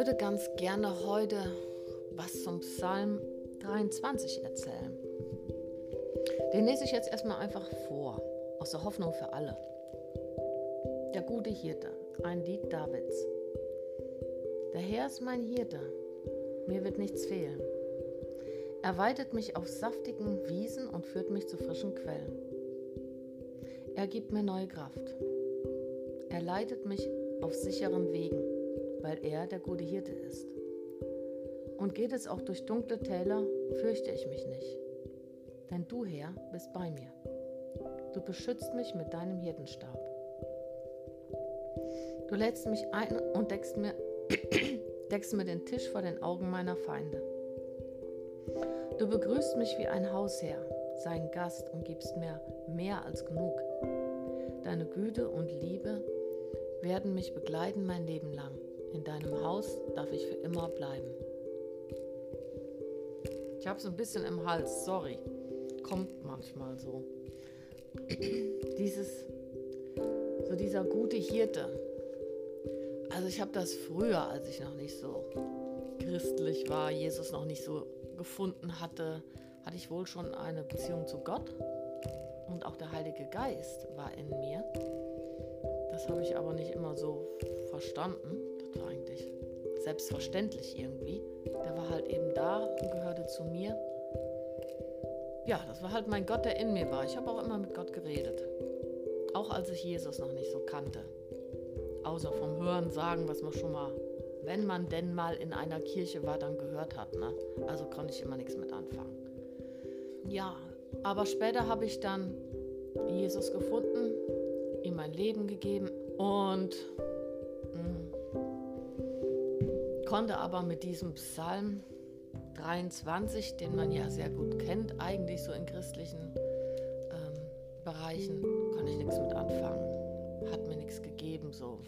würde ganz gerne heute was zum Psalm 23 erzählen. Den lese ich jetzt erstmal einfach vor, aus der Hoffnung für alle. Der gute Hirte, ein Lied Davids. Der Herr ist mein Hirte, mir wird nichts fehlen. Er weidet mich auf saftigen Wiesen und führt mich zu frischen Quellen. Er gibt mir neue Kraft. Er leitet mich auf sicheren Wegen, weil er der gute Hirte ist. Und geht es auch durch dunkle Täler, fürchte ich mich nicht. Denn du, Herr, bist bei mir. Du beschützt mich mit deinem Hirtenstab. Du lädst mich ein und deckst mir, deckst mir den Tisch vor den Augen meiner Feinde. Du begrüßt mich wie ein Hausherr, sein Gast und gibst mir mehr als genug. Deine Güte und Liebe werden mich begleiten mein Leben lang. In deinem Haus darf ich für immer bleiben. Ich habe es ein bisschen im Hals, sorry. Kommt manchmal so. Dieses, so dieser gute Hirte. Also ich habe das früher, als ich noch nicht so christlich war, Jesus noch nicht so gefunden hatte, hatte ich wohl schon eine Beziehung zu Gott. Und auch der Heilige Geist war in mir. Das habe ich aber nicht immer so verstanden. Selbstverständlich irgendwie. Der war halt eben da und gehörte zu mir. Ja, das war halt mein Gott, der in mir war. Ich habe auch immer mit Gott geredet. Auch als ich Jesus noch nicht so kannte. Außer vom Hören sagen, was man schon mal, wenn man denn mal in einer Kirche war, dann gehört hat. Ne? Also konnte ich immer nichts mit anfangen. Ja, aber später habe ich dann Jesus gefunden, ihm mein Leben gegeben und konnte aber mit diesem Psalm 23, den man ja sehr gut kennt, eigentlich so in christlichen ähm, Bereichen, konnte ich nichts mit anfangen. Hat mir nichts gegeben. So.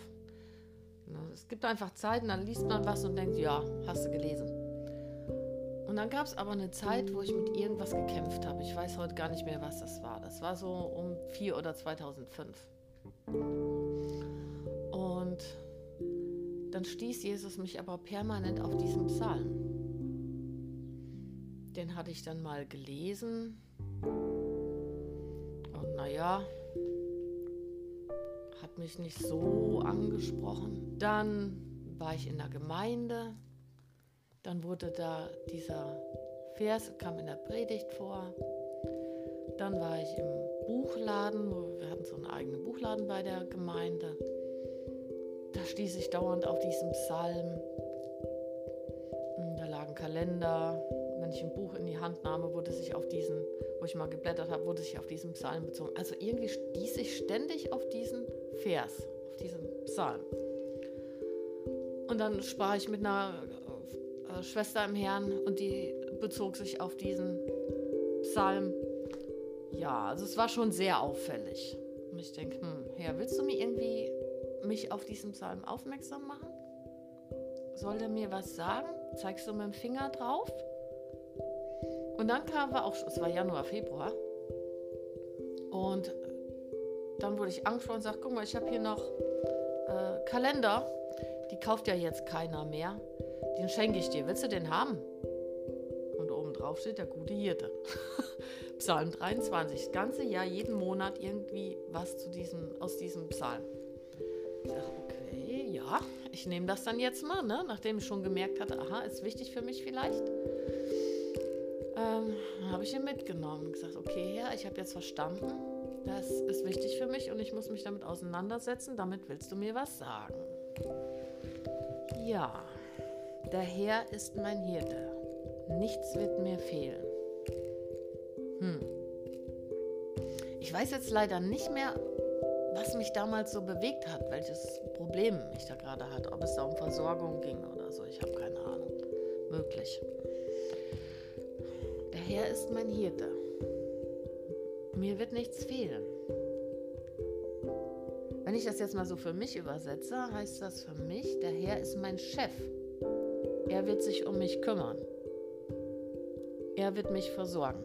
Ne, es gibt einfach Zeiten, dann liest man was und denkt, ja, hast du gelesen. Und dann gab es aber eine Zeit, wo ich mit irgendwas gekämpft habe. Ich weiß heute gar nicht mehr, was das war. Das war so um 4 oder 2005. Und dann stieß Jesus mich aber permanent auf diesen Psalm. Den hatte ich dann mal gelesen. Und naja, hat mich nicht so angesprochen. Dann war ich in der Gemeinde dann wurde da dieser Vers, kam in der Predigt vor. Dann war ich im Buchladen, wir hatten so einen eigenen Buchladen bei der Gemeinde. Da stieß ich dauernd auf diesen Psalm. Da lagen Kalender. Wenn ich ein Buch in die Hand nahm, wurde sich auf diesen, wo ich mal geblättert habe, wurde sich auf diesen Psalm bezogen. Also irgendwie stieß ich ständig auf diesen Vers, auf diesen Psalm. Und dann sprach ich mit einer äh, Schwester im Herrn und die bezog sich auf diesen Psalm. Ja, also es war schon sehr auffällig. Und ich denke, hm, Herr, willst du mir irgendwie mich auf diesen Psalm aufmerksam machen? Soll der mir was sagen? Zeigst du mit dem Finger drauf? Und dann kam wir auch, es war Januar, Februar. Und dann wurde ich angesprochen und sagte, guck mal, ich habe hier noch äh, Kalender. Die kauft ja jetzt keiner mehr. Den schenke ich dir. Willst du den haben? Und oben drauf steht der gute Hirte. Psalm 23. Das ganze Jahr, jeden Monat irgendwie was zu diesem, aus diesem Psalm. Okay, ja, ich nehme das dann jetzt mal, ne? nachdem ich schon gemerkt hatte, aha, ist wichtig für mich vielleicht. Ähm, habe ich ihn mitgenommen und gesagt, okay, Herr, ich habe jetzt verstanden, das ist wichtig für mich und ich muss mich damit auseinandersetzen. Damit willst du mir was sagen. Ja, der Herr ist mein Hirte, nichts wird mir fehlen. Hm. Ich weiß jetzt leider nicht mehr, was mich damals so bewegt hat, welches Problem ich da gerade hatte, ob es da um Versorgung ging oder so, ich habe keine Ahnung. Möglich. Der Herr ist mein Hirte. Mir wird nichts fehlen. Wenn ich das jetzt mal so für mich übersetze, heißt das für mich, der Herr ist mein Chef. Er wird sich um mich kümmern. Er wird mich versorgen.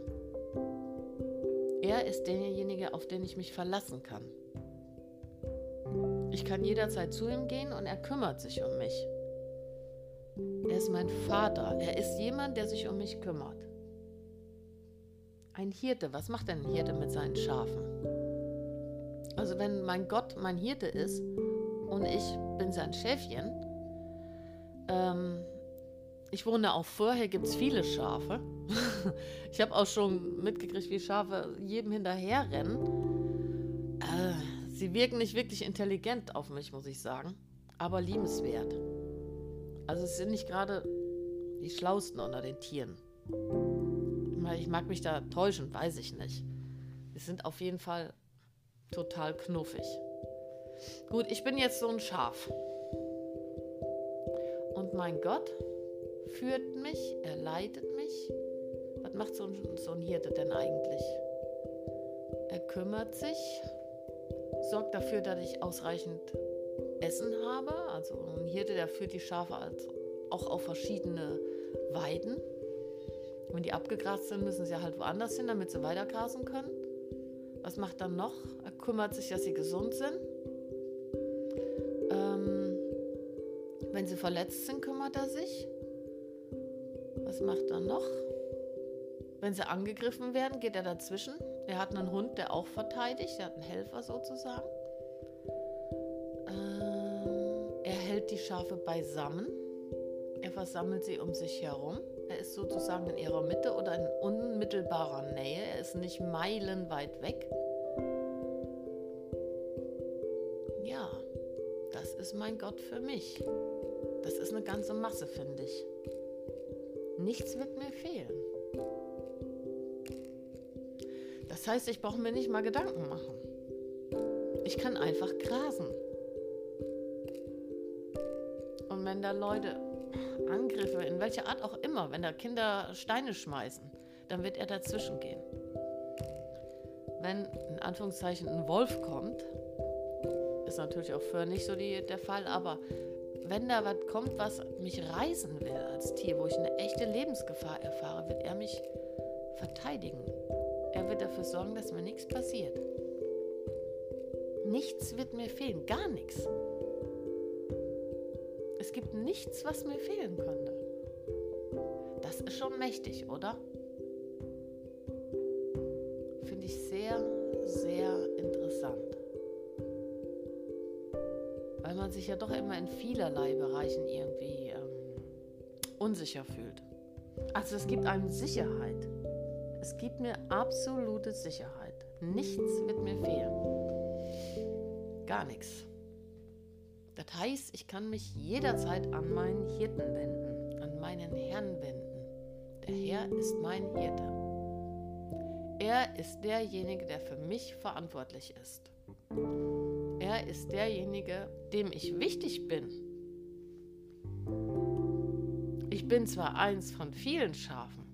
Er ist derjenige, auf den ich mich verlassen kann. Ich kann jederzeit zu ihm gehen und er kümmert sich um mich. Er ist mein Vater. Er ist jemand, der sich um mich kümmert. Ein Hirte, was macht denn ein Hirte mit seinen Schafen? Also wenn mein Gott mein Hirte ist und ich bin sein Schäfchen, ähm, ich wohne auch vorher, gibt es viele Schafe. ich habe auch schon mitgekriegt, wie Schafe jedem hinterherrennen. Sie wirken nicht wirklich intelligent auf mich, muss ich sagen, aber liebenswert. Also es sind nicht gerade die Schlausten unter den Tieren. Ich mag mich da täuschen, weiß ich nicht. Sie sind auf jeden Fall total knuffig. Gut, ich bin jetzt so ein Schaf. Und mein Gott führt mich, er leitet mich. Was macht so ein, so ein Hirte denn eigentlich? Er kümmert sich, sorgt dafür, dass ich ausreichend Essen habe. Also ein Hirte, der führt die Schafe als auch auf verschiedene Weiden. Wenn die abgegrast sind, müssen sie halt woanders hin, damit sie weiter grasen können. Was macht dann noch? Er kümmert sich, dass sie gesund sind. Ähm, wenn sie verletzt sind, kümmert er sich. Was macht er noch? Wenn sie angegriffen werden, geht er dazwischen. Er hat einen Hund, der auch verteidigt. Er hat einen Helfer sozusagen. Ähm, er hält die Schafe beisammen. Er versammelt sie um sich herum. Er ist sozusagen in ihrer Mitte oder in unmittelbarer Nähe. Er ist nicht meilenweit weg. Ja, das ist mein Gott für mich. Das ist eine ganze Masse, finde ich. Nichts wird mir fehlen. Das heißt, ich brauche mir nicht mal Gedanken machen. Ich kann einfach grasen. Und wenn da Leute Angriffe, in welcher Art auch immer, wenn da Kinder Steine schmeißen, dann wird er dazwischen gehen. Wenn in Anführungszeichen ein Wolf kommt, ist natürlich auch für nicht so die, der Fall, aber wenn da was kommt, was mich reißen will als Tier, wo ich eine echte Lebensgefahr erfahre, wird er mich verteidigen. Er wird dafür sorgen, dass mir nichts passiert. Nichts wird mir fehlen, gar nichts. Es gibt nichts, was mir fehlen könnte. Das ist schon mächtig, oder? Finde ich sehr, sehr interessant weil man sich ja doch immer in vielerlei Bereichen irgendwie ähm, unsicher fühlt. Also es gibt einem Sicherheit. Es gibt mir absolute Sicherheit. Nichts wird mir fehlen. Gar nichts. Das heißt, ich kann mich jederzeit an meinen Hirten wenden, an meinen Herrn wenden. Der Herr ist mein Hirte. Er ist derjenige, der für mich verantwortlich ist. Er ist derjenige, dem ich wichtig bin. Ich bin zwar eins von vielen Schafen,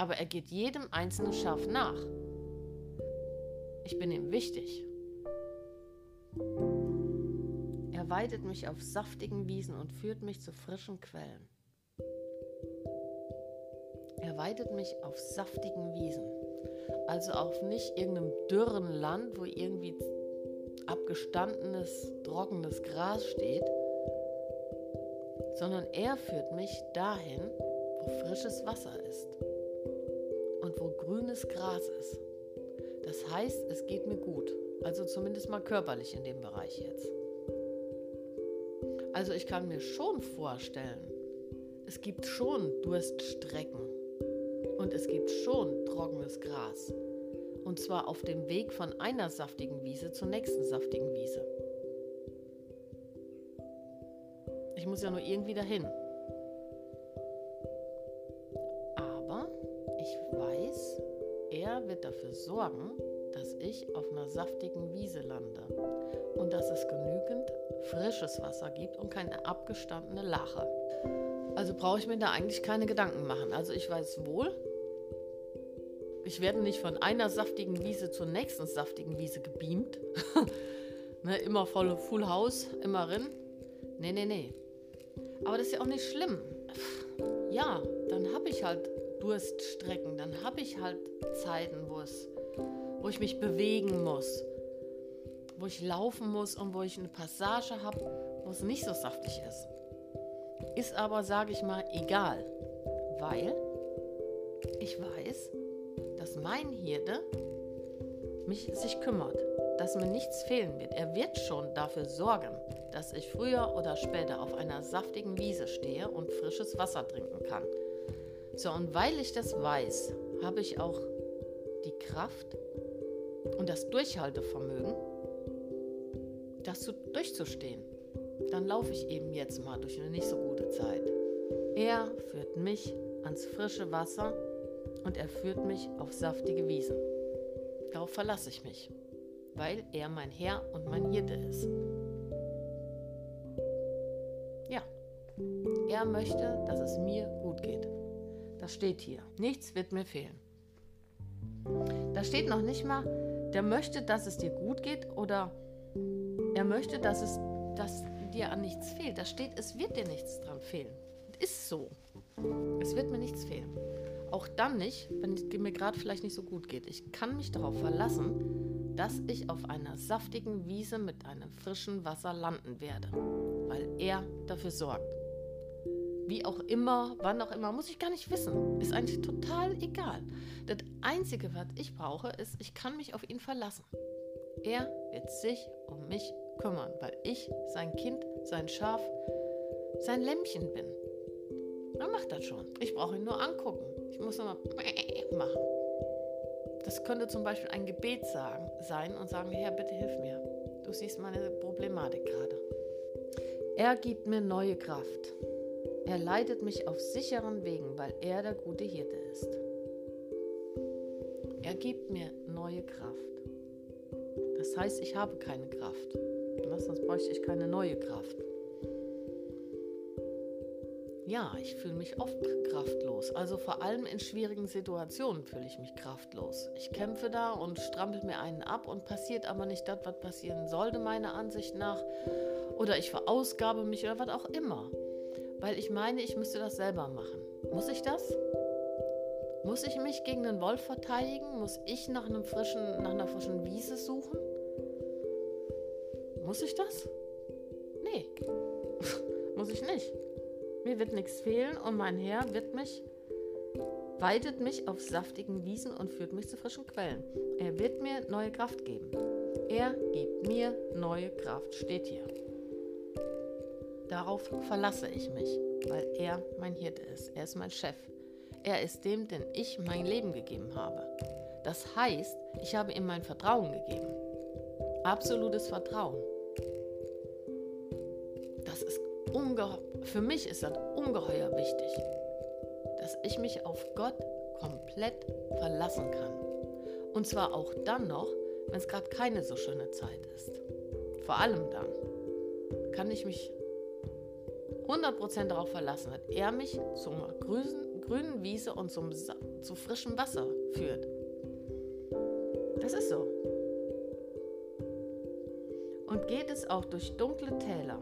aber er geht jedem einzelnen Schaf nach. Ich bin ihm wichtig. Er weidet mich auf saftigen Wiesen und führt mich zu frischen Quellen. Er weidet mich auf saftigen Wiesen, also auf nicht irgendeinem dürren Land, wo irgendwie abgestandenes, trockenes Gras steht, sondern er führt mich dahin, wo frisches Wasser ist und wo grünes Gras ist. Das heißt, es geht mir gut, also zumindest mal körperlich in dem Bereich jetzt. Also ich kann mir schon vorstellen, es gibt schon Durststrecken und es gibt schon trockenes Gras. Und zwar auf dem Weg von einer saftigen Wiese zur nächsten saftigen Wiese. Ich muss ja nur irgendwie dahin. Weiß, er wird dafür sorgen, dass ich auf einer saftigen Wiese lande und dass es genügend frisches Wasser gibt und keine abgestandene Lache. Also brauche ich mir da eigentlich keine Gedanken machen. Also ich weiß wohl, ich werde nicht von einer saftigen Wiese zur nächsten saftigen Wiese gebeamt. ne, immer voll Full House, immer rein. Nee, nee, nee. Aber das ist ja auch nicht schlimm. Ja, dann habe ich halt Durststrecken, dann habe ich halt Zeiten, wo es, wo ich mich bewegen muss, wo ich laufen muss und wo ich eine Passage habe, wo es nicht so saftig ist. Ist aber, sage ich mal, egal, weil ich weiß, dass mein Hirte mich sich kümmert, dass mir nichts fehlen wird. Er wird schon dafür sorgen, dass ich früher oder später auf einer saftigen Wiese stehe und frisches Wasser trinken kann. So, und weil ich das weiß, habe ich auch die Kraft und das Durchhaltevermögen, das zu, durchzustehen. Dann laufe ich eben jetzt mal durch eine nicht so gute Zeit. Er führt mich ans frische Wasser und er führt mich auf saftige Wiesen. Darauf verlasse ich mich, weil er mein Herr und mein Hirte ist. Ja, er möchte, dass es mir gut geht. Das steht hier. Nichts wird mir fehlen. Da steht noch nicht mal, der möchte, dass es dir gut geht oder er möchte, dass es dass dir an nichts fehlt. Da steht, es wird dir nichts dran fehlen. Ist so. Es wird mir nichts fehlen. Auch dann nicht, wenn es mir gerade vielleicht nicht so gut geht. Ich kann mich darauf verlassen, dass ich auf einer saftigen Wiese mit einem frischen Wasser landen werde, weil er dafür sorgt. Wie auch immer, wann auch immer, muss ich gar nicht wissen. Ist eigentlich total egal. Das Einzige, was ich brauche, ist, ich kann mich auf ihn verlassen. Er wird sich um mich kümmern, weil ich sein Kind, sein Schaf, sein Lämmchen bin. Er macht das schon. Ich brauche ihn nur angucken. Ich muss nur mal machen. Das könnte zum Beispiel ein Gebet sagen, sein und sagen, Herr, bitte hilf mir. Du siehst meine Problematik gerade. Er gibt mir neue Kraft. Er leitet mich auf sicheren Wegen, weil er der gute Hirte ist. Er gibt mir neue Kraft. Das heißt, ich habe keine Kraft. Sonst bräuchte ich keine neue Kraft. Ja, ich fühle mich oft kraftlos. Also vor allem in schwierigen Situationen fühle ich mich kraftlos. Ich kämpfe da und strampel mir einen ab und passiert aber nicht das, was passieren sollte, meiner Ansicht nach. Oder ich verausgabe mich oder was auch immer weil ich meine, ich müsste das selber machen. Muss ich das? Muss ich mich gegen den Wolf verteidigen? Muss ich nach, einem frischen, nach einer frischen Wiese suchen? Muss ich das? Nee, muss ich nicht. Mir wird nichts fehlen und mein Herr wird mich, weitet mich auf saftigen Wiesen und führt mich zu frischen Quellen. Er wird mir neue Kraft geben. Er gibt mir neue Kraft, steht hier. Darauf verlasse ich mich, weil er mein Hirte ist. Er ist mein Chef. Er ist dem, den ich mein Leben gegeben habe. Das heißt, ich habe ihm mein Vertrauen gegeben. Absolutes Vertrauen. Das ist für mich ist das ungeheuer wichtig, dass ich mich auf Gott komplett verlassen kann. Und zwar auch dann noch, wenn es gerade keine so schöne Zeit ist. Vor allem dann kann ich mich 100% darauf verlassen hat, er mich zur grünen, grünen Wiese und zum, zu frischem Wasser führt. Das ist so. Und geht es auch durch dunkle Täler,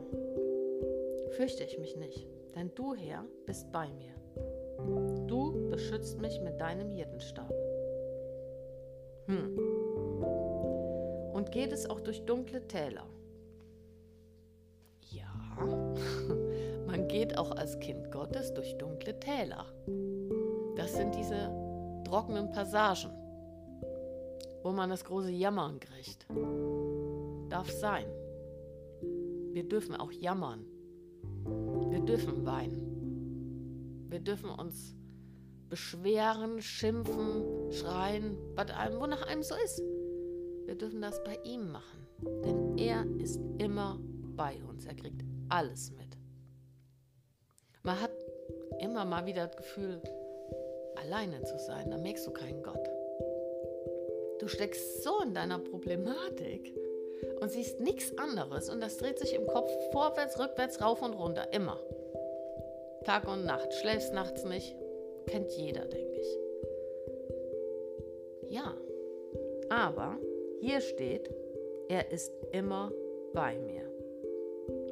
fürchte ich mich nicht, denn du, Herr, bist bei mir. Du beschützt mich mit deinem Hirtenstab. Hm. Und geht es auch durch dunkle Täler? Geht auch als Kind Gottes durch dunkle Täler. Das sind diese trockenen Passagen, wo man das große Jammern kriegt. Darf sein. Wir dürfen auch jammern. Wir dürfen weinen. Wir dürfen uns beschweren, schimpfen, schreien, was einem, wonach einem so ist. Wir dürfen das bei ihm machen, denn er ist immer bei uns. Er kriegt alles mit. Man hat immer mal wieder das Gefühl, alleine zu sein. Da merkst du keinen Gott. Du steckst so in deiner Problematik und siehst nichts anderes und das dreht sich im Kopf vorwärts, rückwärts, rauf und runter, immer. Tag und Nacht, schläfst nachts nicht, kennt jeder, denke ich. Ja, aber hier steht, er ist immer bei mir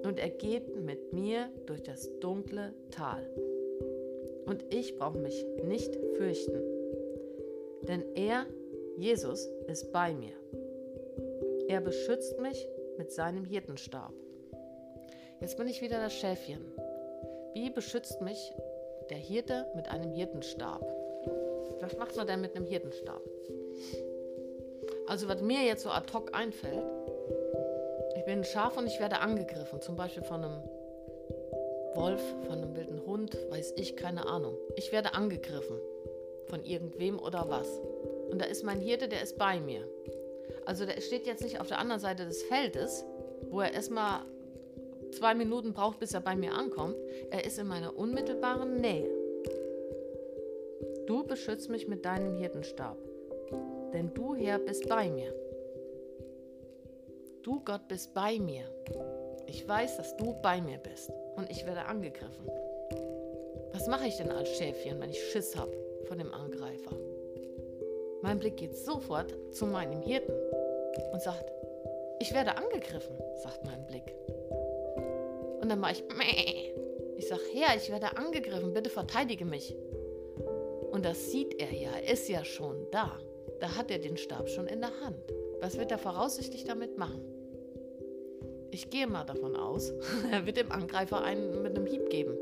und er geht mit mir durch das dunkle Tal. Und ich brauche mich nicht fürchten, denn er, Jesus, ist bei mir. Er beschützt mich mit seinem Hirtenstab. Jetzt bin ich wieder das Schäfchen. Wie beschützt mich der Hirte mit einem Hirtenstab? Was macht man denn mit einem Hirtenstab? Also was mir jetzt so ad hoc einfällt, bin ein Schaf und ich werde angegriffen, zum Beispiel von einem Wolf, von einem wilden Hund, weiß ich, keine Ahnung. Ich werde angegriffen von irgendwem oder was. Und da ist mein Hirte, der ist bei mir. Also der steht jetzt nicht auf der anderen Seite des Feldes, wo er erstmal zwei Minuten braucht, bis er bei mir ankommt. Er ist in meiner unmittelbaren Nähe. Du beschützt mich mit deinem Hirtenstab, denn du Herr bist bei mir. Du Gott bist bei mir. Ich weiß, dass du bei mir bist und ich werde angegriffen. Was mache ich denn als Schäfchen, wenn ich Schiss habe von dem Angreifer? Mein Blick geht sofort zu meinem Hirten und sagt, ich werde angegriffen, sagt mein Blick. Und dann mache ich, Mäh. ich sage, Herr, ich werde angegriffen, bitte verteidige mich. Und das sieht er ja, ist ja schon da. Da hat er den Stab schon in der Hand. Was wird er voraussichtlich damit machen? Ich gehe mal davon aus, er wird dem Angreifer einen mit einem Hieb geben,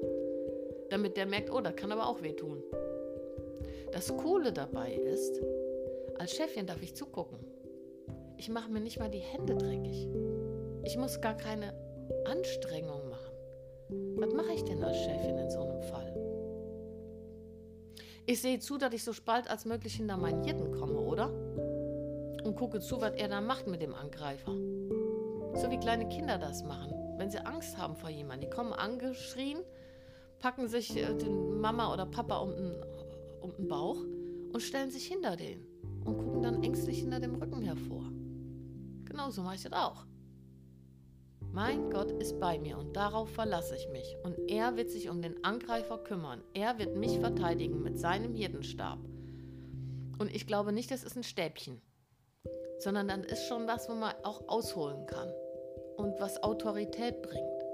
damit der merkt, oh, das kann aber auch wehtun. Das Coole dabei ist, als Chefin darf ich zugucken. Ich mache mir nicht mal die Hände dreckig. Ich muss gar keine Anstrengung machen. Was mache ich denn als Chefin in so einem Fall? Ich sehe zu, dass ich so bald als möglich hinter meinen Hirten komme, oder? Und gucke zu, was er da macht mit dem Angreifer. So wie kleine Kinder das machen, wenn sie Angst haben vor jemandem. Die kommen angeschrien, packen sich äh, den Mama oder Papa um den, um den Bauch und stellen sich hinter den und gucken dann ängstlich hinter dem Rücken hervor. Genauso mache ich das auch. Mein Gott ist bei mir und darauf verlasse ich mich. Und er wird sich um den Angreifer kümmern. Er wird mich verteidigen mit seinem Hirtenstab. Und ich glaube nicht, das ist ein Stäbchen, sondern dann ist schon was, wo man auch ausholen kann und was Autorität bringt.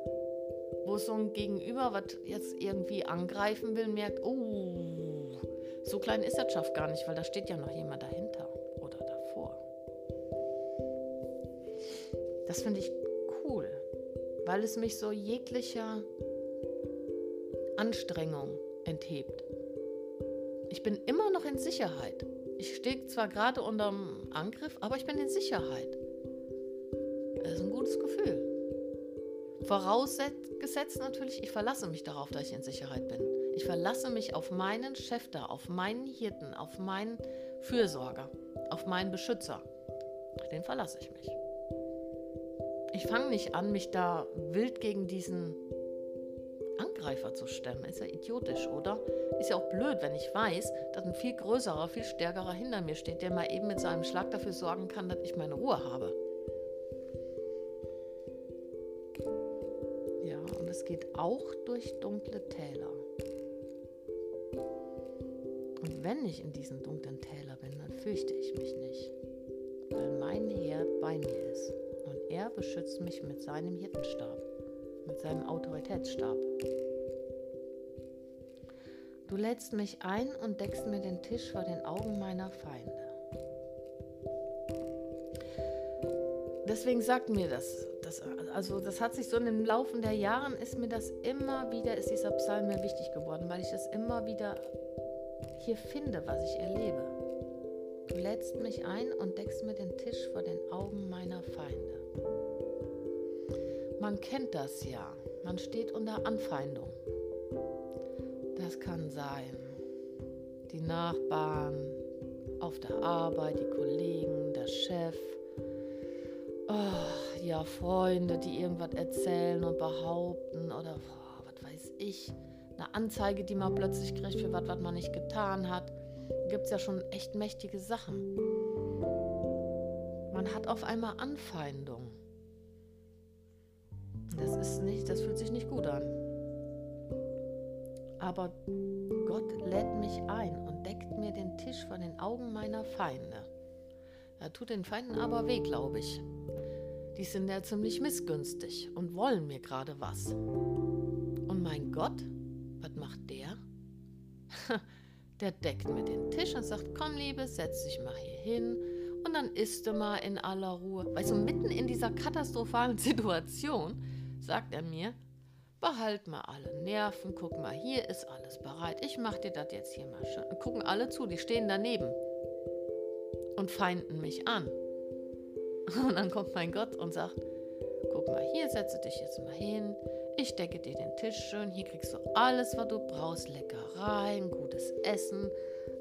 Wo so ein Gegenüber, was jetzt irgendwie angreifen will, merkt, oh, so klein ist das Schaff gar nicht, weil da steht ja noch jemand dahinter oder davor. Das finde ich cool, weil es mich so jeglicher Anstrengung enthebt. Ich bin immer noch in Sicherheit. Ich stehe zwar gerade unterm Angriff, aber ich bin in Sicherheit. Gutes Gefühl. Vorausgesetzt natürlich, ich verlasse mich darauf, dass ich in Sicherheit bin. Ich verlasse mich auf meinen Chef da, auf meinen Hirten, auf meinen Fürsorger, auf meinen Beschützer. Auf den verlasse ich mich. Ich fange nicht an, mich da wild gegen diesen Angreifer zu stemmen. Ist ja idiotisch, oder? Ist ja auch blöd, wenn ich weiß, dass ein viel größerer, viel stärkerer hinter mir steht, der mal eben mit seinem Schlag dafür sorgen kann, dass ich meine Ruhe habe. Geht auch durch dunkle Täler. Und wenn ich in diesen dunklen Tälern bin, dann fürchte ich mich nicht, weil mein Herr bei mir ist und er beschützt mich mit seinem Hirtenstab, mit seinem Autoritätsstab. Du lädst mich ein und deckst mir den Tisch vor den Augen meiner Feinde. Deswegen sagt mir das das, also das hat sich so im Laufe der Jahre ist mir das immer wieder, ist dieser Psalm mir wichtig geworden, weil ich das immer wieder hier finde, was ich erlebe. Du lädst mich ein und deckst mir den Tisch vor den Augen meiner Feinde. Man kennt das ja. Man steht unter Anfeindung. Das kann sein. Die Nachbarn, auf der Arbeit, die Kollegen, der Chef, oh, ja, Freunde, die irgendwas erzählen und behaupten oder oh, was weiß ich, eine Anzeige, die man plötzlich kriegt für was, was man nicht getan hat. Gibt es ja schon echt mächtige Sachen. Man hat auf einmal Anfeindung. Das ist nicht, das fühlt sich nicht gut an. Aber Gott lädt mich ein und deckt mir den Tisch vor den Augen meiner Feinde. Er tut den Feinden aber weh, glaube ich. Die sind ja ziemlich missgünstig und wollen mir gerade was. Und mein Gott, was macht der? der deckt mir den Tisch und sagt, komm Liebe, setz dich mal hier hin und dann isst du mal in aller Ruhe. Weißt du, mitten in dieser katastrophalen Situation sagt er mir, behalt mal alle Nerven, guck mal, hier ist alles bereit. Ich mach dir das jetzt hier mal schön. gucken alle zu, die stehen daneben und feinden mich an. Und dann kommt mein Gott und sagt, guck mal, hier setze dich jetzt mal hin. Ich decke dir den Tisch schön. Hier kriegst du alles, was du brauchst. Leckereien, gutes Essen.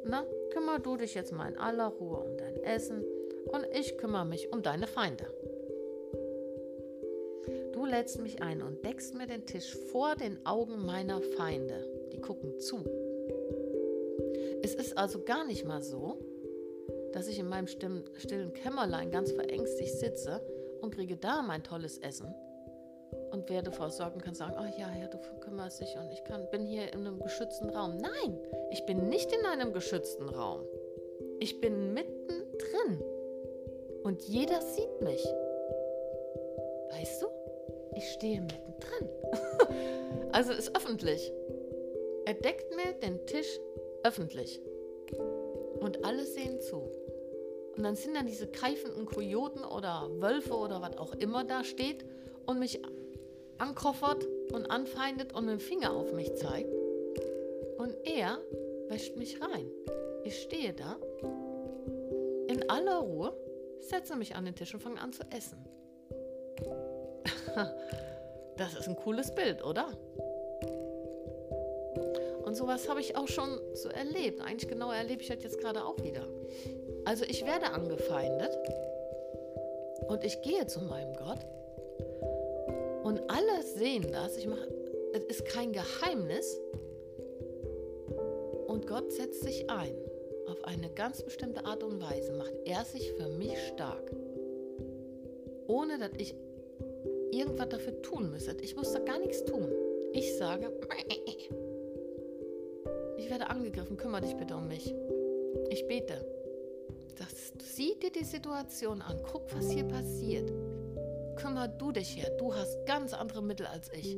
Na, kümmer du dich jetzt mal in aller Ruhe um dein Essen und ich kümmere mich um deine Feinde. Du lädst mich ein und deckst mir den Tisch vor den Augen meiner Feinde. Die gucken zu. Es ist also gar nicht mal so, dass ich in meinem stillen Kämmerlein ganz verängstigt sitze und kriege da mein tolles Essen und werde versorgt und kann sagen, oh ja, ja, du kümmerst dich und ich kann, bin hier in einem geschützten Raum. Nein, ich bin nicht in einem geschützten Raum. Ich bin mittendrin und jeder sieht mich. Weißt du? Ich stehe mittendrin. also ist öffentlich. Er deckt mir den Tisch öffentlich. Und alle sehen zu. Und dann sind dann diese keifenden Kojoten oder Wölfe oder was auch immer da steht und mich ankoffert und anfeindet und mit dem Finger auf mich zeigt. Und er wäscht mich rein. Ich stehe da in aller Ruhe, setze mich an den Tisch und fange an zu essen. das ist ein cooles Bild, oder? Und sowas habe ich auch schon so erlebt. Eigentlich genau erlebe ich das jetzt gerade auch wieder. Also ich werde angefeindet und ich gehe zu meinem Gott und alle sehen das. Ich mache, es ist kein Geheimnis. Und Gott setzt sich ein. Auf eine ganz bestimmte Art und Weise macht er sich für mich stark. Ohne dass ich irgendwas dafür tun müsste. Ich muss da gar nichts tun. Ich sage, ich werde angegriffen, kümmere dich bitte um mich. Ich bete. Das, sieh dir die Situation an, guck, was hier passiert. Kümmer du dich her, du hast ganz andere Mittel als ich.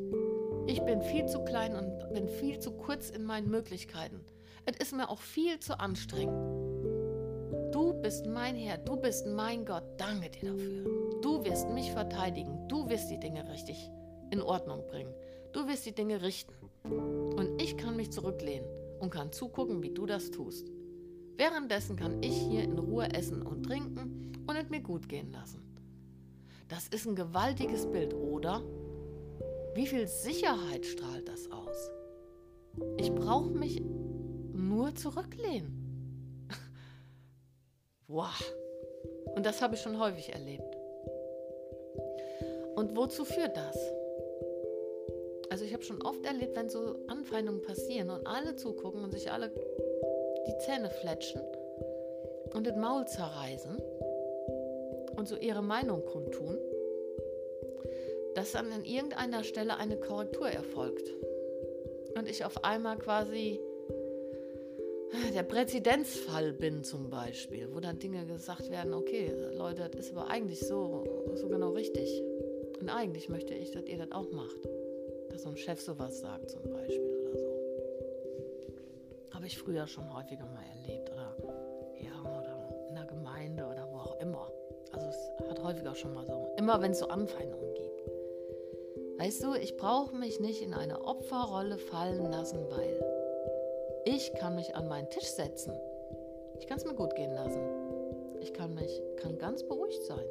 Ich bin viel zu klein und bin viel zu kurz in meinen Möglichkeiten. Es ist mir auch viel zu anstrengend. Du bist mein Herr, du bist mein Gott, danke dir dafür. Du wirst mich verteidigen, du wirst die Dinge richtig in Ordnung bringen. Du wirst die Dinge richten. Und ich kann mich zurücklehnen und kann zugucken, wie du das tust. Währenddessen kann ich hier in Ruhe essen und trinken und es mir gut gehen lassen. Das ist ein gewaltiges Bild, oder? Wie viel Sicherheit strahlt das aus? Ich brauche mich nur zurücklehnen. wow. Und das habe ich schon häufig erlebt. Und wozu führt das? Also ich habe schon oft erlebt, wenn so Anfeindungen passieren und alle zugucken und sich alle die Zähne fletschen und den Maul zerreißen und so ihre Meinung kundtun, dass dann an irgendeiner Stelle eine Korrektur erfolgt. Und ich auf einmal quasi der Präzedenzfall bin zum Beispiel, wo dann Dinge gesagt werden, okay, Leute, das ist aber eigentlich so, so genau richtig. Und eigentlich möchte ich, dass ihr das auch macht dass so ein Chef sowas sagt zum Beispiel. Habe ich früher schon häufiger mal erlebt oder ja, oder in der Gemeinde oder wo auch immer. Also es hat häufiger schon mal so, immer wenn es so Anfeindungen gibt. Weißt du, ich brauche mich nicht in eine Opferrolle fallen lassen, weil ich kann mich an meinen Tisch setzen. Ich kann es mir gut gehen lassen. Ich kann mich, kann ganz beruhigt sein.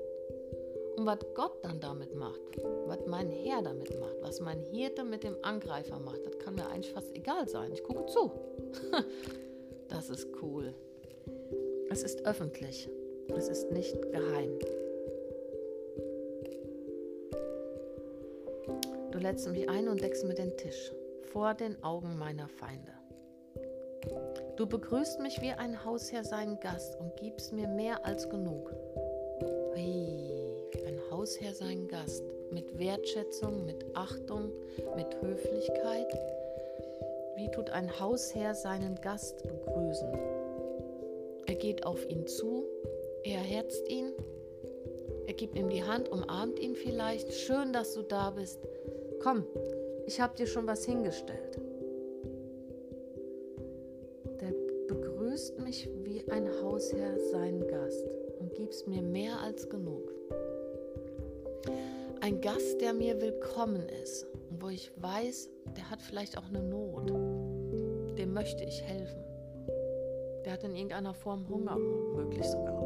Und was Gott dann damit macht, was mein Herr damit macht, was mein Hirte mit dem Angreifer macht, das kann mir eigentlich fast egal sein. Ich gucke zu. das ist cool. Es ist öffentlich. Es ist nicht geheim. Du lädst mich ein und deckst mir den Tisch vor den Augen meiner Feinde. Du begrüßt mich wie ein Hausherr seinen Gast und gibst mir mehr als genug. Hui. Hausherr seinen Gast mit Wertschätzung, mit Achtung, mit Höflichkeit. Wie tut ein Hausherr seinen Gast begrüßen? Er geht auf ihn zu, er herzt ihn, er gibt ihm die Hand, umarmt ihn vielleicht. Schön, dass du da bist. Komm, ich habe dir schon was hingestellt. Der begrüßt mich wie ein Hausherr seinen Gast und gibst mir mehr als genug. Ein Gast, der mir willkommen ist und wo ich weiß, der hat vielleicht auch eine Not. Dem möchte ich helfen. Der hat in irgendeiner Form Hunger, möglich sogar.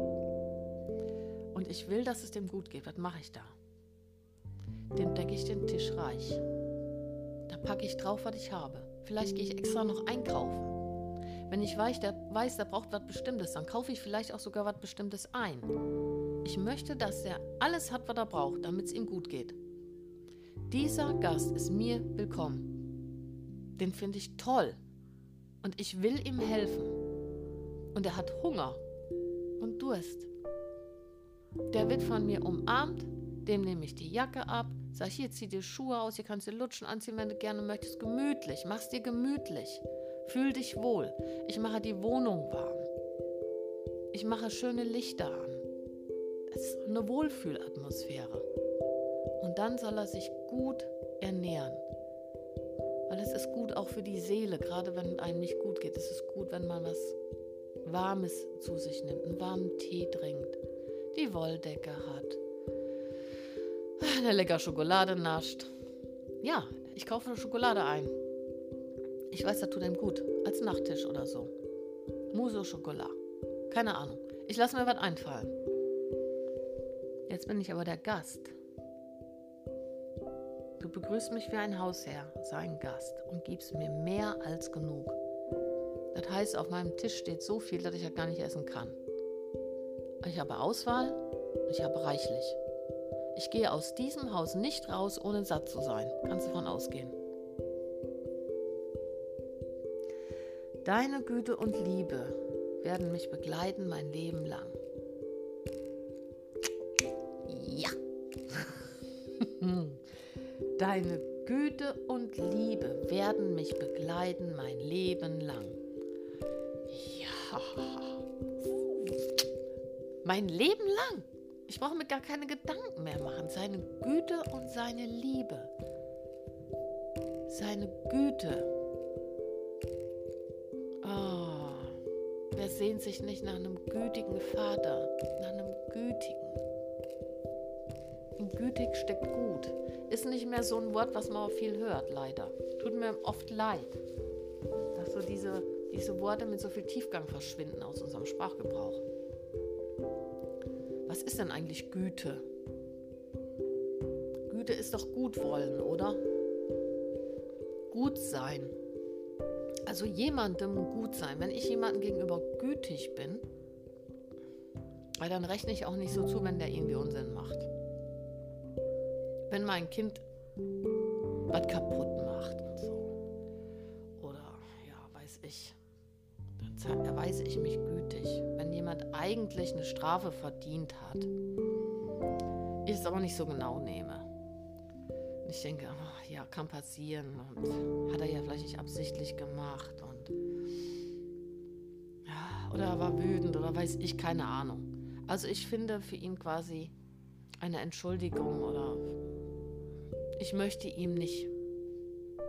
Und ich will, dass es dem gut geht. Was mache ich da? Dem decke ich den Tisch reich. Da packe ich drauf, was ich habe. Vielleicht gehe ich extra noch einkaufen. Wenn ich weiß, der, weiß, der braucht was Bestimmtes, dann kaufe ich vielleicht auch sogar was Bestimmtes ein. Ich möchte, dass er alles hat, was er braucht, damit es ihm gut geht. Dieser Gast ist mir willkommen. Den finde ich toll. Und ich will ihm helfen. Und er hat Hunger und Durst. Der wird von mir umarmt, dem nehme ich die Jacke ab, sag hier, zieh dir Schuhe aus, hier kannst du Lutschen anziehen, wenn du gerne möchtest. Gemütlich, mach's dir gemütlich. Fühl dich wohl. Ich mache die Wohnung warm. Ich mache schöne Lichter an. Es ist eine Wohlfühlatmosphäre. Und dann soll er sich gut ernähren. Weil es ist gut auch für die Seele, gerade wenn einem nicht gut geht. Es ist gut, wenn man was Warmes zu sich nimmt, einen warmen Tee trinkt, die Wolldecke hat, eine lecker Schokolade nascht. Ja, ich kaufe eine Schokolade ein. Ich weiß, das tut ihm gut. Als Nachttisch oder so. Mousse au Chocolat. Keine Ahnung. Ich lasse mir was einfallen. Jetzt bin ich aber der Gast. Begrüßt mich wie ein Hausherr, sein Gast, und gibst mir mehr als genug. Das heißt, auf meinem Tisch steht so viel, dass ich ja gar nicht essen kann. Ich habe Auswahl, ich habe reichlich. Ich gehe aus diesem Haus nicht raus, ohne satt zu sein. Kannst du davon ausgehen. Deine Güte und Liebe werden mich begleiten mein Leben lang. Deine Güte und Liebe werden mich begleiten mein Leben lang. Ja. Mein Leben lang. Ich brauche mir gar keine Gedanken mehr machen. Seine Güte und seine Liebe. Seine Güte Wer sehnt sich nicht nach einem gütigen Vater, nach einem gütigen? Gütig steckt gut. Ist nicht mehr so ein Wort, was man viel hört, leider. Tut mir oft leid, dass so diese, diese Worte mit so viel Tiefgang verschwinden aus unserem Sprachgebrauch. Was ist denn eigentlich Güte? Güte ist doch gut wollen, oder? Gut sein. Also jemandem gut sein. Wenn ich jemandem gegenüber gütig bin, dann rechne ich auch nicht so zu, wenn der irgendwie Unsinn macht. Wenn mein Kind was kaputt macht und so. Oder ja, weiß ich. Dann erweise ich mich gütig. Wenn jemand eigentlich eine Strafe verdient hat, ich es aber nicht so genau nehme. Ich denke, oh, ja, kann passieren und hat er ja vielleicht nicht absichtlich gemacht und oder er war wütend oder weiß ich, keine Ahnung. Also ich finde für ihn quasi eine Entschuldigung oder ich möchte ihm nicht,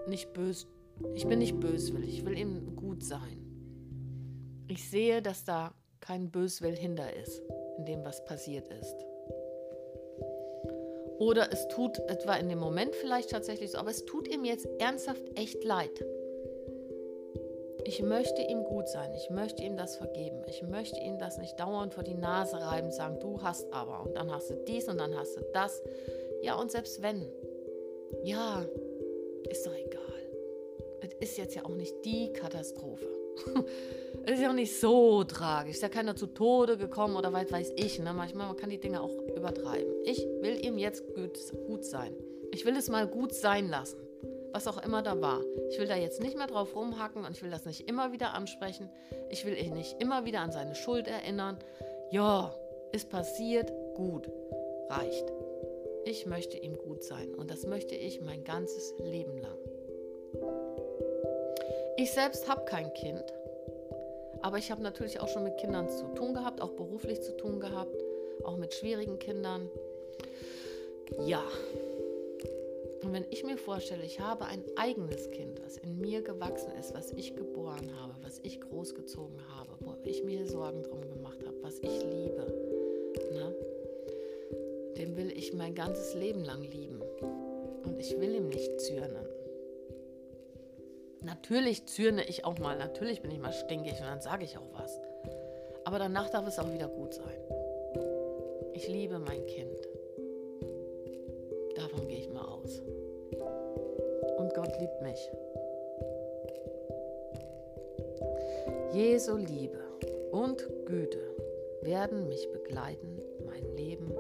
nicht bös, ich bin nicht böswillig, ich will ihm gut sein. Ich sehe, dass da kein Böswill hinter ist, in dem was passiert ist. Oder es tut etwa in dem Moment vielleicht tatsächlich so, aber es tut ihm jetzt ernsthaft echt leid. Ich möchte ihm gut sein, ich möchte ihm das vergeben, ich möchte ihm das nicht dauernd vor die Nase reiben, sagen, du hast aber und dann hast du dies und dann hast du das. Ja, und selbst wenn, ja, ist doch egal. Es ist jetzt ja auch nicht die Katastrophe. Es ist ja auch nicht so tragisch. Ist ja keiner zu Tode gekommen oder weit weiß ich. Ne? Manchmal man kann die Dinge auch übertreiben. Ich will ihm jetzt gut, gut sein. Ich will es mal gut sein lassen. Was auch immer da war. Ich will da jetzt nicht mehr drauf rumhacken und ich will das nicht immer wieder ansprechen. Ich will ihn nicht immer wieder an seine Schuld erinnern. Ja, ist passiert, gut, reicht. Ich möchte ihm gut sein und das möchte ich mein ganzes Leben lang. Ich selbst habe kein Kind, aber ich habe natürlich auch schon mit Kindern zu tun gehabt, auch beruflich zu tun gehabt, auch mit schwierigen Kindern. Ja. Und wenn ich mir vorstelle, ich habe ein eigenes Kind, was in mir gewachsen ist, was ich geboren habe, was ich großgezogen habe, wo ich mir Sorgen drum gemacht habe, was ich liebe, ne? Den will ich mein ganzes Leben lang lieben. Und ich will ihm nicht zürnen. Natürlich zürne ich auch mal, natürlich bin ich mal stinkig und dann sage ich auch was. Aber danach darf es auch wieder gut sein. Ich liebe mein Kind. Davon gehe ich mal aus. Und Gott liebt mich. Jesu Liebe und Güte werden mich begleiten mein Leben.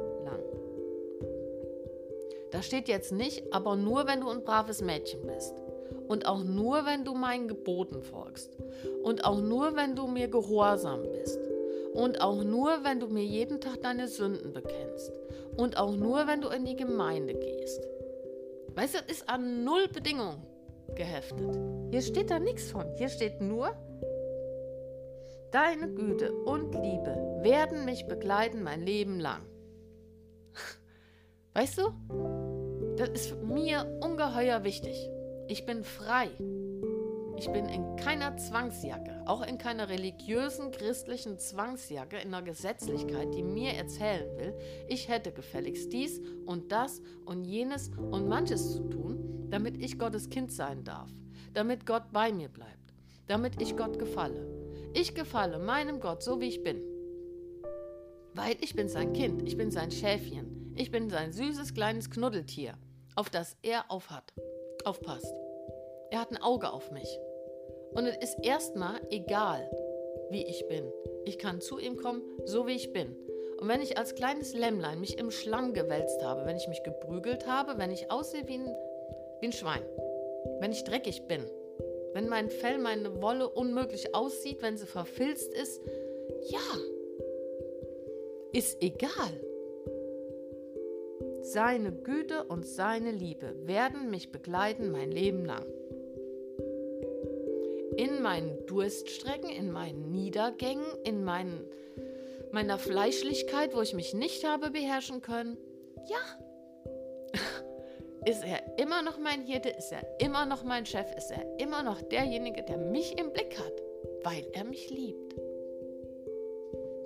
Da steht jetzt nicht, aber nur wenn du ein braves Mädchen bist. Und auch nur wenn du meinen Geboten folgst. Und auch nur wenn du mir gehorsam bist. Und auch nur wenn du mir jeden Tag deine Sünden bekennst. Und auch nur wenn du in die Gemeinde gehst. Weißt du, das ist an null Bedingungen geheftet. Hier steht da nichts von. Hier steht nur, deine Güte und Liebe werden mich begleiten mein Leben lang. Weißt du, das ist mir ungeheuer wichtig. Ich bin frei. Ich bin in keiner Zwangsjacke, auch in keiner religiösen christlichen Zwangsjacke, in einer Gesetzlichkeit, die mir erzählen will, ich hätte gefälligst dies und das und jenes und manches zu tun, damit ich Gottes Kind sein darf, damit Gott bei mir bleibt, damit ich Gott gefalle. Ich gefalle meinem Gott so, wie ich bin. Weil ich bin sein Kind, ich bin sein Schäfchen, ich bin sein süßes kleines Knuddeltier, auf das er aufhat, aufpasst. Er hat ein Auge auf mich. Und es ist erstmal egal, wie ich bin. Ich kann zu ihm kommen, so wie ich bin. Und wenn ich als kleines Lämmlein mich im Schlamm gewälzt habe, wenn ich mich geprügelt habe, wenn ich aussehe wie ein, wie ein Schwein, wenn ich dreckig bin, wenn mein Fell, meine Wolle unmöglich aussieht, wenn sie verfilzt ist, ja, ist egal. Seine Güte und seine Liebe werden mich begleiten mein Leben lang. In meinen Durststrecken, in meinen Niedergängen, in meinen, meiner Fleischlichkeit, wo ich mich nicht habe beherrschen können, ja, ist er immer noch mein Hirte, ist er immer noch mein Chef, ist er immer noch derjenige, der mich im Blick hat, weil er mich liebt.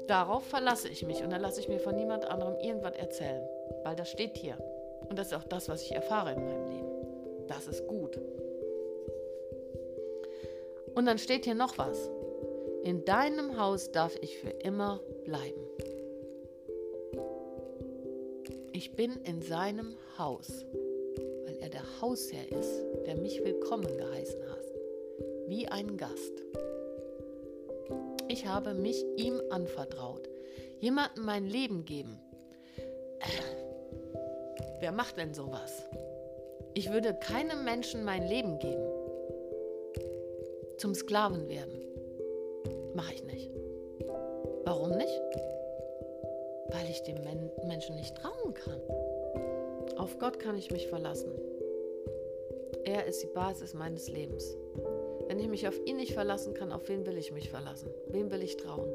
Darauf verlasse ich mich und dann lasse ich mir von niemand anderem irgendwas erzählen, weil das steht hier. Und das ist auch das, was ich erfahre in meinem Leben. Das ist gut. Und dann steht hier noch was. In deinem Haus darf ich für immer bleiben. Ich bin in seinem Haus, weil er der Hausherr ist, der mich willkommen geheißen hat, wie ein Gast. Ich habe mich ihm anvertraut. Jemandem mein Leben geben. Wer macht denn sowas? Ich würde keinem Menschen mein Leben geben. Zum Sklaven werden. Mache ich nicht. Warum nicht? Weil ich dem Men Menschen nicht trauen kann. Auf Gott kann ich mich verlassen. Er ist die Basis meines Lebens. Wenn ich mich auf ihn nicht verlassen kann, auf wen will ich mich verlassen? Wem will ich trauen?